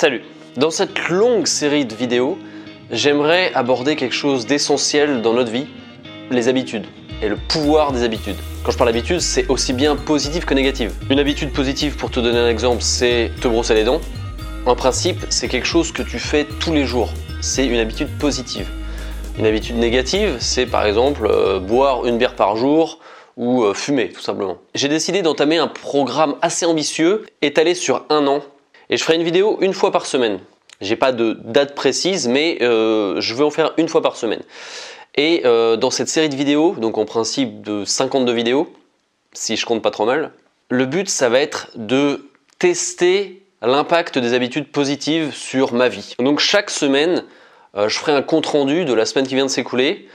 Salut Dans cette longue série de vidéos, j'aimerais aborder quelque chose d'essentiel dans notre vie, les habitudes et le pouvoir des habitudes. Quand je parle d'habitude, c'est aussi bien positif que négative. Une habitude positive, pour te donner un exemple, c'est te brosser les dents. En principe, c'est quelque chose que tu fais tous les jours. C'est une habitude positive. Une habitude négative, c'est par exemple euh, boire une bière par jour ou euh, fumer, tout simplement. J'ai décidé d'entamer un programme assez ambitieux, étalé sur un an, et je ferai une vidéo une fois par semaine. J'ai pas de date précise, mais euh, je veux en faire une fois par semaine. Et dans cette série de vidéos, donc en principe de 52 vidéos, si je compte pas trop mal, le but ça va être de tester l'impact des habitudes positives sur ma vie. Donc chaque semaine, euh, je ferai un compte rendu de la semaine qui vient de s'écouler,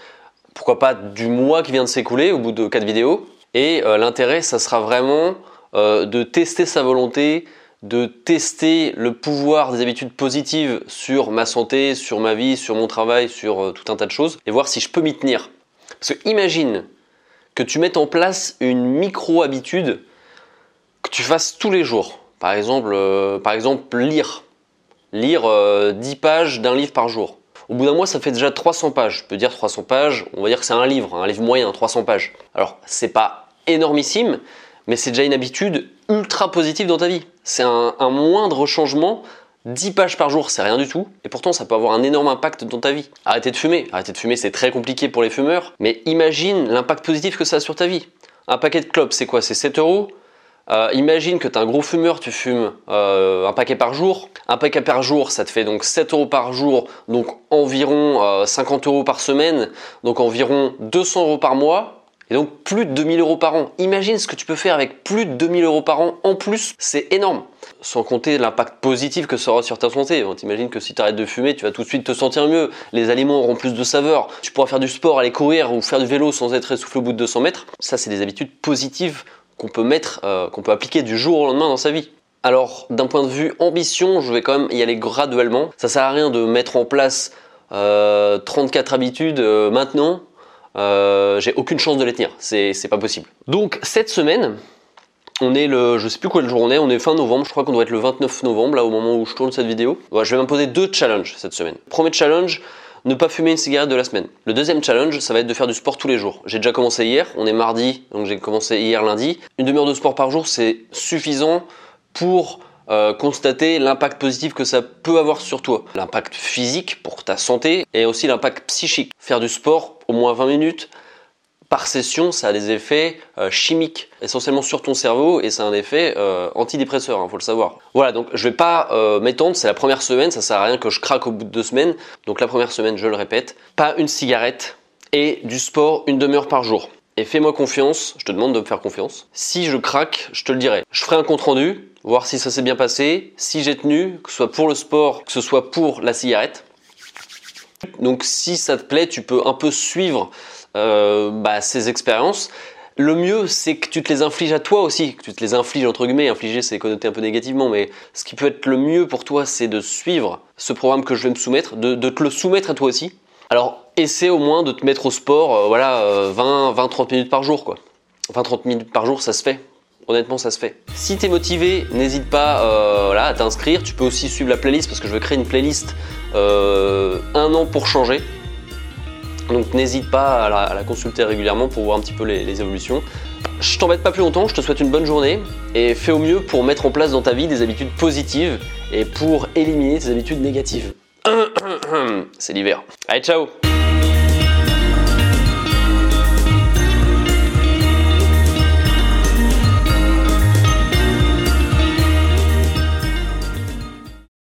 pourquoi pas du mois qui vient de s'écouler au bout de quatre vidéos. Et euh, l'intérêt, ça sera vraiment euh, de tester sa volonté, de tester le pouvoir des habitudes positives sur ma santé, sur ma vie, sur mon travail, sur tout un tas de choses, et voir si je peux m'y tenir. Parce que imagine que tu mettes en place une micro-habitude que tu fasses tous les jours. Par exemple, exemple lire. Lire 10 pages d'un livre par jour. Au bout d'un mois, ça fait déjà 300 pages. Je peux dire 300 pages, on va dire que c'est un livre, un livre moyen, 300 pages. Alors, c'est pas énormissime, mais c'est déjà une habitude ultra positive dans ta vie. C'est un, moindre changement 10 pages par jour, c'est rien du tout. Et pourtant, ça peut avoir un énorme impact dans ta vie. Arrêtez de fumer. Arrêter de fumer, c'est très compliqué pour les fumeurs. Mais imagine l'impact positif que ça a sur ta vie. Un paquet de clopes, c'est quoi? C'est 7 euros? Euh, imagine que tu es un gros fumeur, tu fumes euh, un paquet par jour. Un paquet par jour, ça te fait donc 7 euros par jour, donc environ 50 euh, euros par semaine, donc environ 200 euros par mois. Et donc plus de 2000 euros par an. Imagine ce que tu peux faire avec plus de 2000 euros par an en plus, c'est énorme. Sans compter l'impact positif que ça aura sur ta santé. T'imagines que si tu arrêtes de fumer, tu vas tout de suite te sentir mieux. Les aliments auront plus de saveur. Tu pourras faire du sport, aller courir ou faire du vélo sans être essoufflé au bout de 200 mètres. Ça, c'est des habitudes positives qu'on peut mettre, euh, qu'on peut appliquer du jour au lendemain dans sa vie. Alors, d'un point de vue ambition, je vais quand même y aller graduellement. Ça sert à rien de mettre en place 34 euh, habitudes euh, maintenant. J'ai aucune chance de les tenir. C'est pas possible. Donc, cette semaine, on est le, je sais plus quelle journée, on est fin novembre, je crois qu'on doit être le 29 novembre, là au moment où je tourne cette vidéo. je vais m'imposer deux challenges cette semaine. Premier challenge, ne pas fumer une cigarette de la semaine. Le deuxième challenge, ça va être de faire du sport tous les jours. J'ai déjà commencé hier, on est mardi, donc j'ai commencé hier lundi. Une demi-heure de sport par jour, c'est suffisant pour euh, constater l'impact positif que ça peut avoir sur toi. L'impact physique pour ta santé et aussi l'impact psychique. Faire du sport moins 20 minutes, par session, ça a des effets euh, chimiques, essentiellement sur ton cerveau, et c'est un effet euh, antidépresseur, il hein, faut le savoir. Voilà, donc je vais pas euh, m'étendre, c'est la première semaine, ça sert à rien que je craque au bout de deux semaines. Donc la première semaine, je le répète, pas une cigarette et du sport une demi-heure par jour. Et fais-moi confiance, je te demande de me faire confiance. Si je craque, je te le dirai. Je ferai un compte rendu, voir si ça s'est bien passé, si j'ai tenu, que ce soit pour le sport, que ce soit pour la cigarette. Donc si ça te plaît, tu peux un peu suivre euh, bah, ces expériences. Le mieux, c'est que tu te les infliges à toi aussi, que tu te les infliges entre guillemets. Infliger, c'est connoté un peu négativement, mais ce qui peut être le mieux pour toi, c'est de suivre ce programme que je vais me soumettre, de, te le soumettre à toi aussi. Alors, essaie au moins de te mettre au sport, euh, voilà, 20, 20, 30 minutes par jour, quoi. 20, 30 minutes par jour, ça se fait. Honnêtement, ça se fait. Si tu es motivé, n'hésite pas euh, à t'inscrire. Tu peux aussi suivre la playlist parce que je vais créer une playlist un an pour changer. Donc n'hésite pas à la, consulter régulièrement pour voir un petit peu les, évolutions. Je t'embête pas plus longtemps, je te souhaite une bonne journée et fais au mieux pour mettre en place dans ta vie des habitudes positives et pour éliminer tes habitudes négatives. C'est l'hiver. Allez, ciao